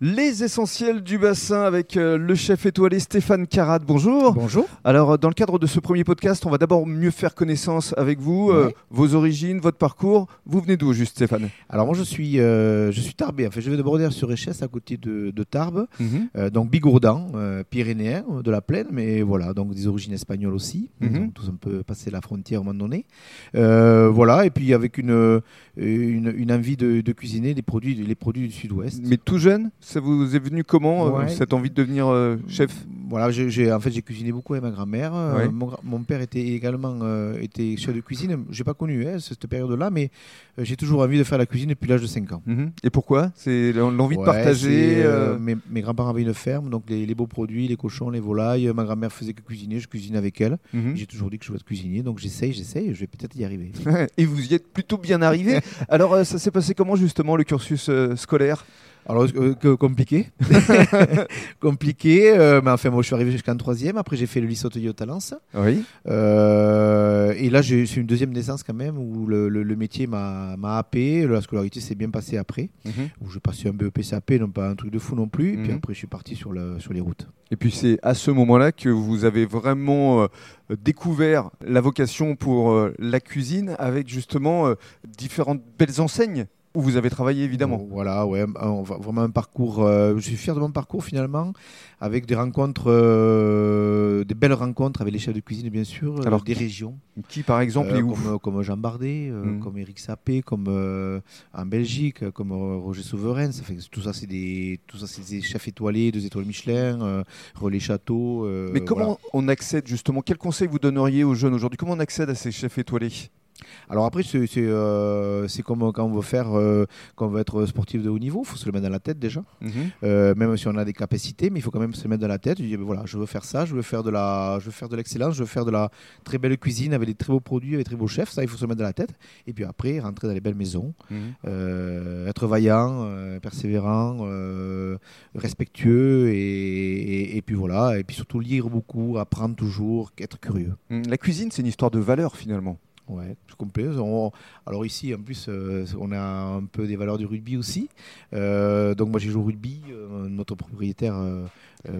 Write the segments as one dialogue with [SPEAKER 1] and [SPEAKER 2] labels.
[SPEAKER 1] Les essentiels du bassin avec euh, le chef étoilé Stéphane Carat. Bonjour.
[SPEAKER 2] Bonjour.
[SPEAKER 1] Alors, euh, dans le cadre de ce premier podcast, on va d'abord mieux faire connaissance avec vous, euh, vos origines, votre parcours. Vous venez d'où, juste, Stéphane?
[SPEAKER 2] Alors moi je suis euh, je suis tarbé. Enfin je vais de Brodère sur Échesse à côté de, de Tarbes, Euh, donc bigourdan, pyrénéen de la plaine, mais voilà donc des origines espagnoles aussi.
[SPEAKER 1] Mhm.
[SPEAKER 2] ont tous un peu passé la frontière à un moment donné. Voilà et puis avec une une, une envie de, de cuisiner les produits les produits du Sud-Ouest.
[SPEAKER 1] Mais tout jeune, ça vous est venu comment, euh,
[SPEAKER 2] Ouais.
[SPEAKER 1] cette envie de devenir euh, chef?
[SPEAKER 2] Voilà, j'ai, en fait, j'ai cuisiné beaucoup avec ma grand-mère. Euh,
[SPEAKER 1] Ouais.
[SPEAKER 2] mon, père était également était chef de cuisine. J'ai pas connu hein, cette période-là, mais j'ai toujours envie de faire la cuisine depuis l'âge de 5 ans.
[SPEAKER 1] Mhm. Et pourquoi? C'est l'envie de partager
[SPEAKER 2] mes, mes grands-parents avaient une ferme, donc les, les beaux produits, les cochons, les volailles. Ma grand-mère faisait que cuisiner, je cuisine avec elle.
[SPEAKER 1] mhm.
[SPEAKER 2] J'ai toujours dit que je voulais être cuisinier, donc j'essaye, j'essaye, je vais peut-être y arriver.
[SPEAKER 1] Et vous y êtes plutôt bien arrivé. Alors, ça s'est passé comment, justement, le cursus scolaire?
[SPEAKER 2] Alors, euh, que- compliqué. compliqué, euh, mais enfin, moi je suis arrivé jusqu'en troisième. Après, j'ai fait le lycée hôtelier au Talence.
[SPEAKER 1] Oui.
[SPEAKER 2] Euh, et là, j'ai c'est une deuxième naissance quand même où le, le- le métier m'a happé. La scolarité s'est bien passée après. Où j'ai passé un BEP CAP, non pas un truc de fou non plus. Et puis
[SPEAKER 1] Mhm.
[SPEAKER 2] après, je suis parti sur, le, sur les routes.
[SPEAKER 1] Et puis c'est à ce moment-là que vous avez vraiment découvert la vocation pour la cuisine avec justement différentes belles enseignes où vous avez travaillé évidemment.
[SPEAKER 2] Voilà, ouais, un- vraiment un parcours. euh, je suis fier de mon parcours finalement, avec des rencontres, euh, des belles rencontres avec les chefs de cuisine bien sûr, euh,
[SPEAKER 1] Alors,
[SPEAKER 2] des régions.
[SPEAKER 1] Qui par exemple
[SPEAKER 2] Euh,
[SPEAKER 1] est où
[SPEAKER 2] comme, comme Jean Bardet,
[SPEAKER 1] Mhm.
[SPEAKER 2] comme Eric Sapé, comme en Belgique, comme Roger Souverain. Ça fait, tout ça, c'est des, tout ça, c'est des chefs étoilés, deux étoiles Michelin, Relais Château.
[SPEAKER 1] Mais comment
[SPEAKER 2] voilà.
[SPEAKER 1] on accède justement Quel conseil vous donneriez aux jeunes aujourd'hui? Comment on accède à ces chefs étoilés?
[SPEAKER 2] Alors après, c'est euh, comme quand on veut faire, euh, quand on veut être sportif de haut niveau, il faut se le mettre dans la tête déjà. Euh, même si on a des capacités, mais il faut quand même se mettre dans la tête. Je dis, ben voilà, je veux faire ça, je veux faire de la, je veux faire de l'excellence, je veux faire de la très belle cuisine avec des très beaux produits, avec des très beaux chefs. Ça, il faut se le mettre dans la tête. Et puis après, rentrer dans les belles maisons, euh, être vaillant, euh, persévérant, euh, respectueux, et, et, et puis voilà. Et puis surtout lire beaucoup, apprendre toujours, être curieux.
[SPEAKER 1] Mhm. La cuisine, c'est une histoire de valeur finalement.
[SPEAKER 2] Ouais, c'est complet. On- alors ici, en plus, euh, on a un peu des valeurs du rugby aussi. Euh, donc moi, j'ai joué au rugby. euh, notre propriétaire,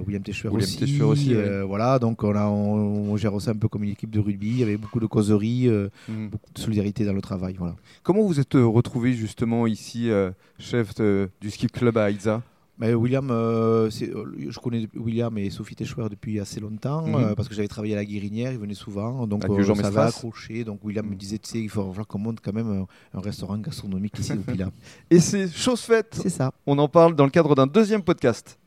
[SPEAKER 2] William Téchuer
[SPEAKER 1] William
[SPEAKER 2] aussi.
[SPEAKER 1] Aussi,
[SPEAKER 2] Voilà, donc on, a, on, on gère aussi un peu comme une équipe de rugby. Il y avait beaucoup de causeries,
[SPEAKER 1] Mhm.
[SPEAKER 2] beaucoup de solidarité dans le travail. Voilà.
[SPEAKER 1] Comment vous êtes retrouvé justement ici, chef de- du skip club à Aïza
[SPEAKER 2] Mais William, euh, euh, je connais William et Sophie Téchouer depuis assez longtemps
[SPEAKER 1] Mhm.
[SPEAKER 2] euh, parce que j'avais travaillé à la Guérinière, ils venaient souvent, donc
[SPEAKER 1] Avec
[SPEAKER 2] euh, ça
[SPEAKER 1] Mestras.
[SPEAKER 2] accroché. Donc William me
[SPEAKER 1] Mhm.
[SPEAKER 2] disait, tu sais, il faut falloir qu'on monte quand même un, un restaurant gastronomique ici au Pilat.
[SPEAKER 1] Et c'est chose faite.
[SPEAKER 2] C'est ça.
[SPEAKER 1] On en parle dans le cadre d'un deuxième podcast.